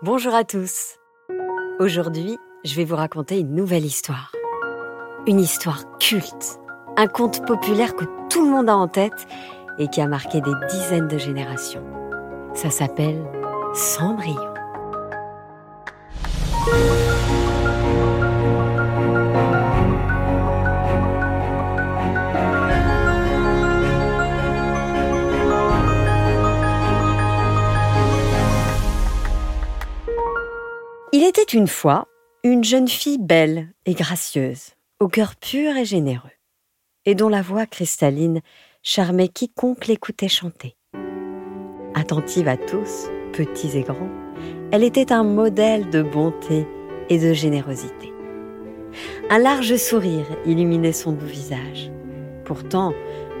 Bonjour à tous. Aujourd'hui, je vais vous raconter une nouvelle histoire. Une histoire culte, un conte populaire que tout le monde a en tête et qui a marqué des dizaines de générations. Ça s'appelle Cendrillon. Une fois une jeune fille belle et gracieuse, au cœur pur et généreux, et dont la voix cristalline charmait quiconque l'écoutait chanter. Attentive à tous, petits et grands, elle était un modèle de bonté et de générosité. Un large sourire illuminait son doux visage. Pourtant,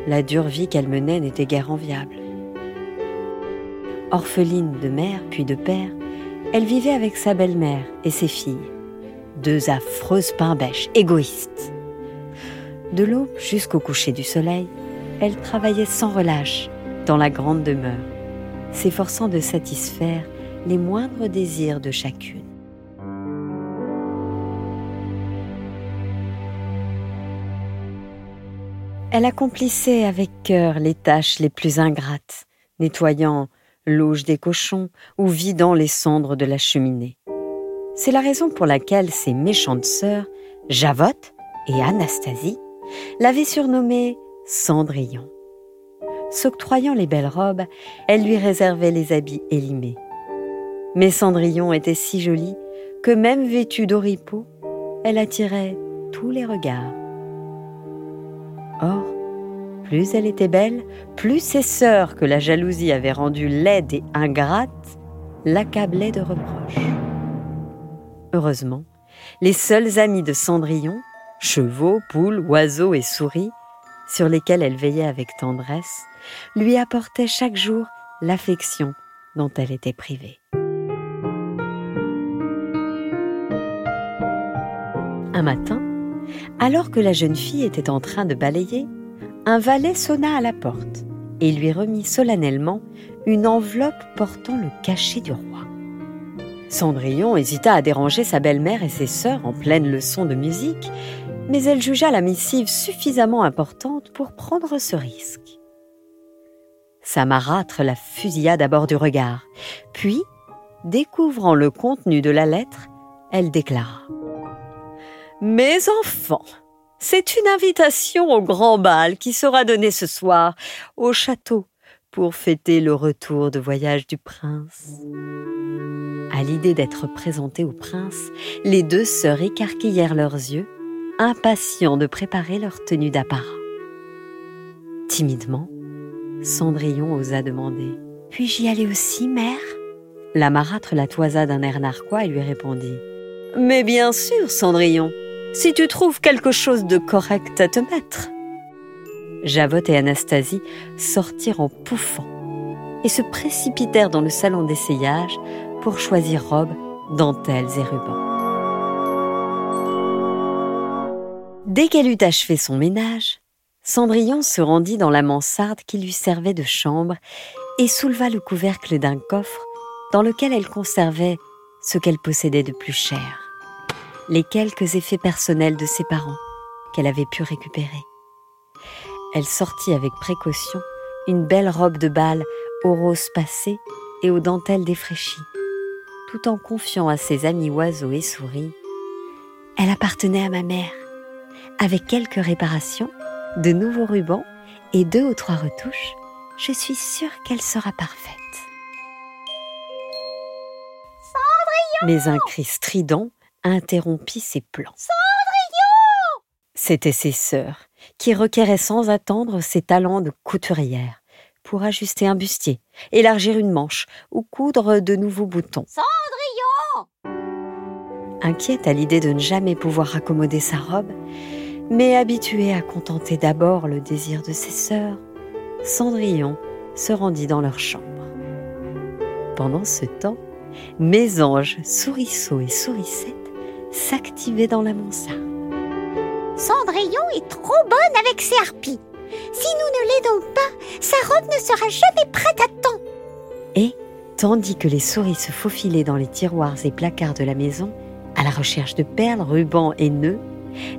la dure vie qu'elle menait n'était guère enviable. Orpheline de mère puis de père, elle vivait avec sa belle-mère et ses filles, deux affreuses pain-bêches égoïstes. De l'aube jusqu'au coucher du soleil, elle travaillait sans relâche dans la grande demeure, s'efforçant de satisfaire les moindres désirs de chacune. Elle accomplissait avec cœur les tâches les plus ingrates, nettoyant l'auge des cochons ou vidant les cendres de la cheminée. C'est la raison pour laquelle ses méchantes sœurs, Javotte et Anastasie, l'avaient surnommée Cendrillon. S'octroyant les belles robes, elle lui réservait les habits élimés. Mais Cendrillon était si jolie que même vêtue d'oripeaux, elle attirait tous les regards. Or, plus elle était belle, plus ses sœurs, que la jalousie avait rendue laide et ingrate, l'accablaient de reproches. Heureusement, les seuls amis de Cendrillon, chevaux, poules, oiseaux et souris, sur lesquels elle veillait avec tendresse, lui apportaient chaque jour l'affection dont elle était privée. Un matin, alors que la jeune fille était en train de balayer, un valet sonna à la porte et lui remit solennellement une enveloppe portant le cachet du roi. Cendrillon hésita à déranger sa belle-mère et ses sœurs en pleine leçon de musique, mais elle jugea la missive suffisamment importante pour prendre ce risque. Sa marâtre la fusilla d'abord du regard, puis, découvrant le contenu de la lettre, elle déclara ⁇ Mes enfants, c'est une invitation au grand bal qui sera donné ce soir au château pour fêter le retour de voyage du prince. À l'idée d'être présentées au prince, les deux sœurs écarquillèrent leurs yeux, impatients de préparer leur tenue d'apparat. Timidement, Cendrillon osa demander Puis-je y aller aussi, mère? La marâtre la toisa d'un air narquois et lui répondit Mais bien sûr, Cendrillon si tu trouves quelque chose de correct à te mettre. Javotte et Anastasie sortirent en pouffant et se précipitèrent dans le salon d'essayage pour choisir robes, dentelles et rubans. Dès qu'elle eut achevé son ménage, Cendrillon se rendit dans la mansarde qui lui servait de chambre et souleva le couvercle d'un coffre dans lequel elle conservait ce qu'elle possédait de plus cher les quelques effets personnels de ses parents qu'elle avait pu récupérer. Elle sortit avec précaution une belle robe de bal aux roses passées et aux dentelles défraîchies, tout en confiant à ses amis oiseaux et souris. Elle appartenait à ma mère. Avec quelques réparations, de nouveaux rubans et deux ou trois retouches, je suis sûre qu'elle sera parfaite. Mais un cri strident interrompit ses plans. Cendrillon C'étaient ses sœurs, qui requéraient sans attendre ses talents de couturière pour ajuster un bustier, élargir une manche ou coudre de nouveaux boutons. Cendrillon Inquiète à l'idée de ne jamais pouvoir accommoder sa robe, mais habituée à contenter d'abord le désir de ses sœurs, Cendrillon se rendit dans leur chambre. Pendant ce temps, Mésange, Sourisseau et Sourisette s'activer dans la mansarde. Cendrillon est trop bonne avec ses harpies. Si nous ne l'aidons pas, sa robe ne sera jamais prête à temps. Et, Tandis que les souris se faufilaient dans les tiroirs et placards de la maison, à la recherche de perles, rubans et nœuds,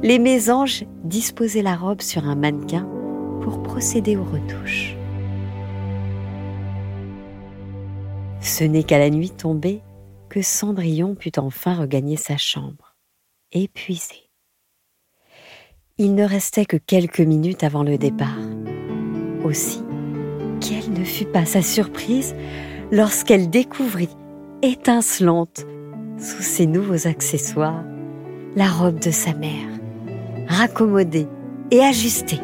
les mésanges disposaient la robe sur un mannequin pour procéder aux retouches. Ce n'est qu'à la nuit tombée que Cendrillon put enfin regagner sa chambre, épuisé. Il ne restait que quelques minutes avant le départ. Aussi, quelle ne fut pas sa surprise lorsqu'elle découvrit, étincelante, sous ses nouveaux accessoires, la robe de sa mère, raccommodée et ajustée.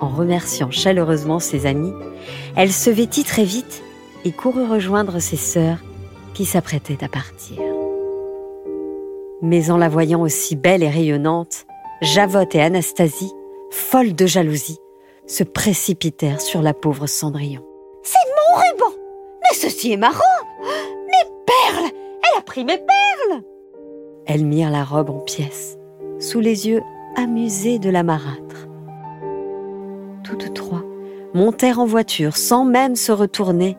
En remerciant chaleureusement ses amis, elle se vêtit très vite et courut rejoindre ses sœurs qui s'apprêtaient à partir. Mais en la voyant aussi belle et rayonnante, Javotte et Anastasie, folles de jalousie, se précipitèrent sur la pauvre Cendrillon. C'est mon ruban Mais ceci est marrant Mes perles Elle a pris mes perles Elles mirent la robe en pièces, sous les yeux amusés de la marâtre. Toutes trois montèrent en voiture sans même se retourner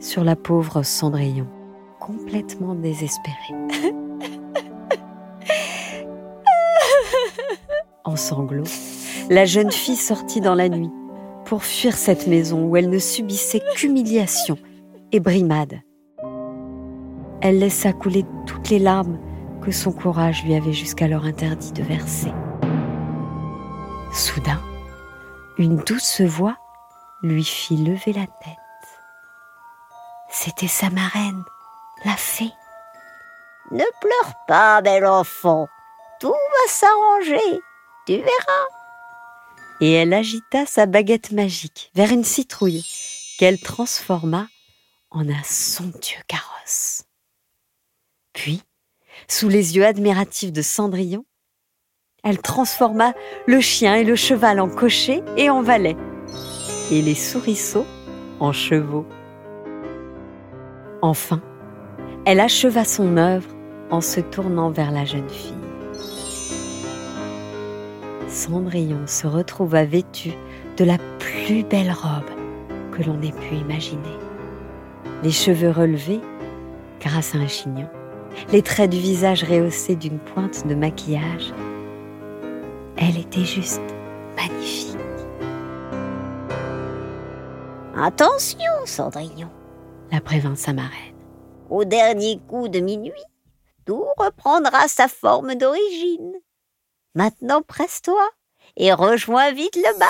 sur la pauvre Cendrillon, complètement désespérée. en sanglots, la jeune fille sortit dans la nuit pour fuir cette maison où elle ne subissait qu'humiliation et brimade. Elle laissa couler toutes les larmes que son courage lui avait jusqu'alors interdit de verser. Soudain, une douce voix lui fit lever la tête. C'était sa marraine, la fée. Ne pleure pas, bel enfant. Tout va s'arranger. Tu verras. Et elle agita sa baguette magique vers une citrouille qu'elle transforma en un somptueux carrosse. Puis, sous les yeux admiratifs de Cendrillon, elle transforma le chien et le cheval en cocher et en valet, et les souriceaux en chevaux. Enfin, elle acheva son œuvre en se tournant vers la jeune fille. Cendrillon se retrouva vêtue de la plus belle robe que l'on ait pu imaginer. Les cheveux relevés grâce à un chignon, les traits du visage rehaussés d'une pointe de maquillage. Elle était juste magnifique. Attention, Cendrillon, la prévint sa marraine. Au dernier coup de minuit, tout reprendra sa forme d'origine. Maintenant presse-toi et rejoins vite le bal.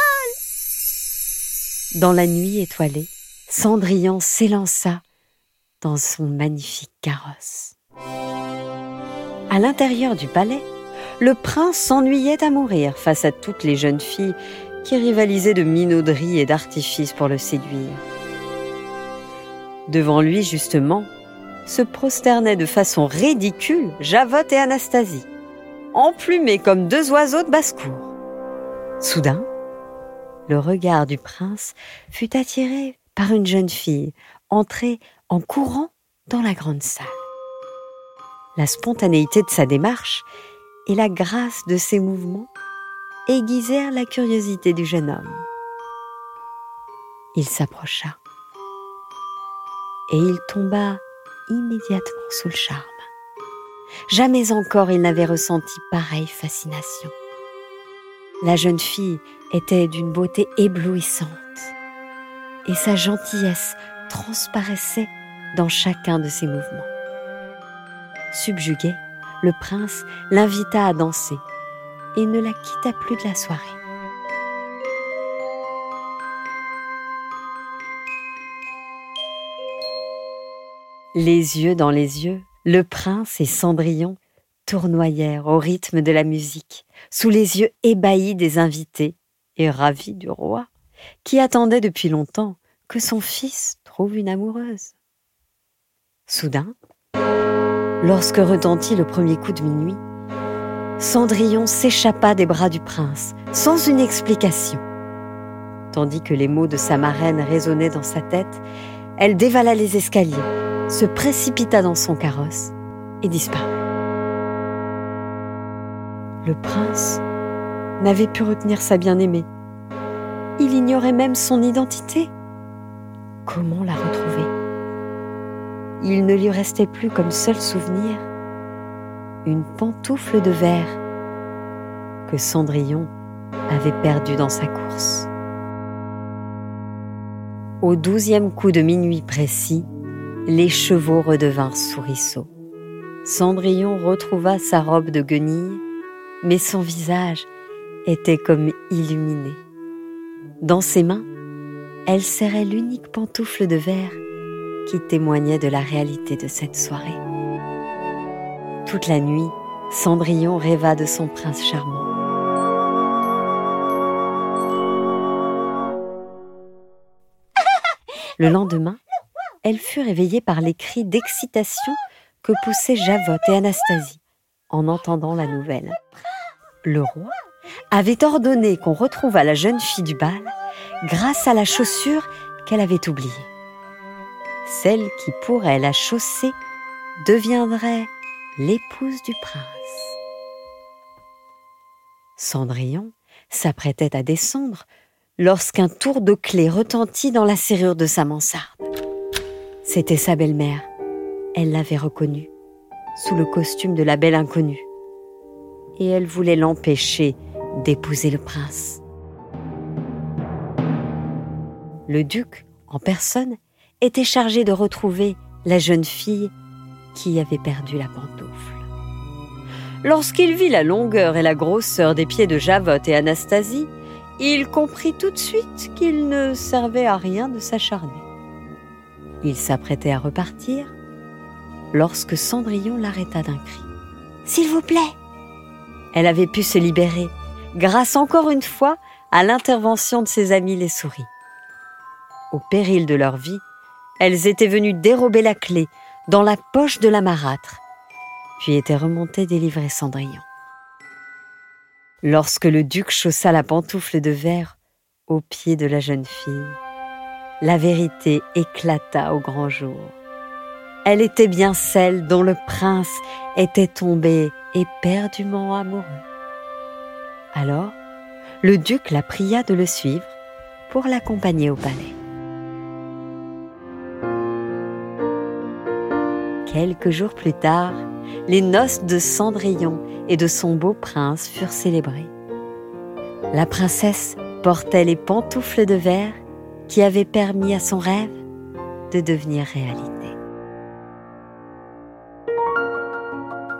Dans la nuit étoilée, Cendrillon s'élança dans son magnifique carrosse. À l'intérieur du palais, le prince s'ennuyait à mourir face à toutes les jeunes filles qui rivalisaient de minauderie et d'artifice pour le séduire. Devant lui, justement, se prosternaient de façon ridicule Javotte et Anastasie, emplumés comme deux oiseaux de basse-cour. Soudain, le regard du prince fut attiré par une jeune fille entrée en courant dans la grande salle. La spontanéité de sa démarche et la grâce de ses mouvements aiguisèrent la curiosité du jeune homme. Il s'approcha et il tomba immédiatement sous le charme. Jamais encore il n'avait ressenti pareille fascination. La jeune fille était d'une beauté éblouissante et sa gentillesse transparaissait dans chacun de ses mouvements. Subjugué, le prince l'invita à danser et ne la quitta plus de la soirée. Les yeux dans les yeux, le prince et Cendrillon tournoyèrent au rythme de la musique, sous les yeux ébahis des invités et ravis du roi, qui attendait depuis longtemps que son fils trouve une amoureuse. Soudain, lorsque retentit le premier coup de minuit, Cendrillon s'échappa des bras du prince, sans une explication. Tandis que les mots de sa marraine résonnaient dans sa tête, elle dévala les escaliers se précipita dans son carrosse et disparut. Le prince n'avait pu retenir sa bien-aimée. Il ignorait même son identité. Comment la retrouver? Il ne lui restait plus comme seul souvenir une pantoufle de verre que Cendrillon avait perdue dans sa course. Au douzième coup de minuit précis, les chevaux redevinrent souriceaux. Cendrillon retrouva sa robe de guenille, mais son visage était comme illuminé. Dans ses mains, elle serrait l'unique pantoufle de verre qui témoignait de la réalité de cette soirée. Toute la nuit, Cendrillon rêva de son prince charmant. Le lendemain, elle fut réveillée par les cris d'excitation que poussaient Javotte et Anastasie en entendant la nouvelle. Le roi avait ordonné qu'on retrouvât la jeune fille du bal grâce à la chaussure qu'elle avait oubliée. Celle qui pourrait la chausser deviendrait l'épouse du prince. Cendrillon s'apprêtait à descendre lorsqu'un tour de clé retentit dans la serrure de sa mansarde. C'était sa belle-mère. Elle l'avait reconnue, sous le costume de la belle inconnue. Et elle voulait l'empêcher d'épouser le prince. Le duc, en personne, était chargé de retrouver la jeune fille qui avait perdu la pantoufle. Lorsqu'il vit la longueur et la grosseur des pieds de Javotte et Anastasie, il comprit tout de suite qu'il ne servait à rien de s'acharner. Il s'apprêtait à repartir lorsque Cendrillon l'arrêta d'un cri. S'il vous plaît Elle avait pu se libérer, grâce encore une fois à l'intervention de ses amis les souris. Au péril de leur vie, elles étaient venues dérober la clé dans la poche de la marâtre, puis étaient remontées délivrer Cendrillon. Lorsque le duc chaussa la pantoufle de verre aux pieds de la jeune fille, la vérité éclata au grand jour. Elle était bien celle dont le prince était tombé éperdument amoureux. Alors, le duc la pria de le suivre pour l'accompagner au palais. Quelques jours plus tard, les noces de Cendrillon et de son beau prince furent célébrées. La princesse portait les pantoufles de verre qui avaient permis à son rêve de devenir réalité.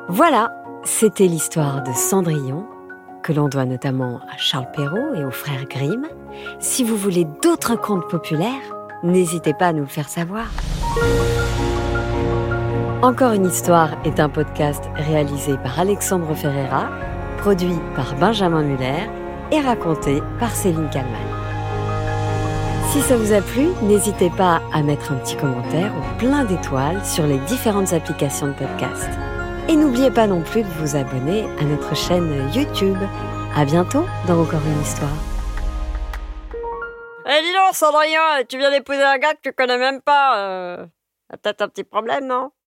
Voilà, c'était l'histoire de Cendrillon, que l'on doit notamment à Charles Perrault et aux frères Grimm. Si vous voulez d'autres contes populaires, n'hésitez pas à nous le faire savoir. Encore une histoire est un podcast réalisé par Alexandre Ferreira, produit par Benjamin Muller et raconté par Céline Kalman. Si ça vous a plu, n'hésitez pas à mettre un petit commentaire ou plein d'étoiles sur les différentes applications de podcast. Et n'oubliez pas non plus de vous abonner à notre chaîne YouTube. À bientôt dans Encore une histoire. Eh dis donc, Cendrillon, tu viens d'épouser un gars que tu connais même pas. Euh... T'as peut-être un petit problème, non?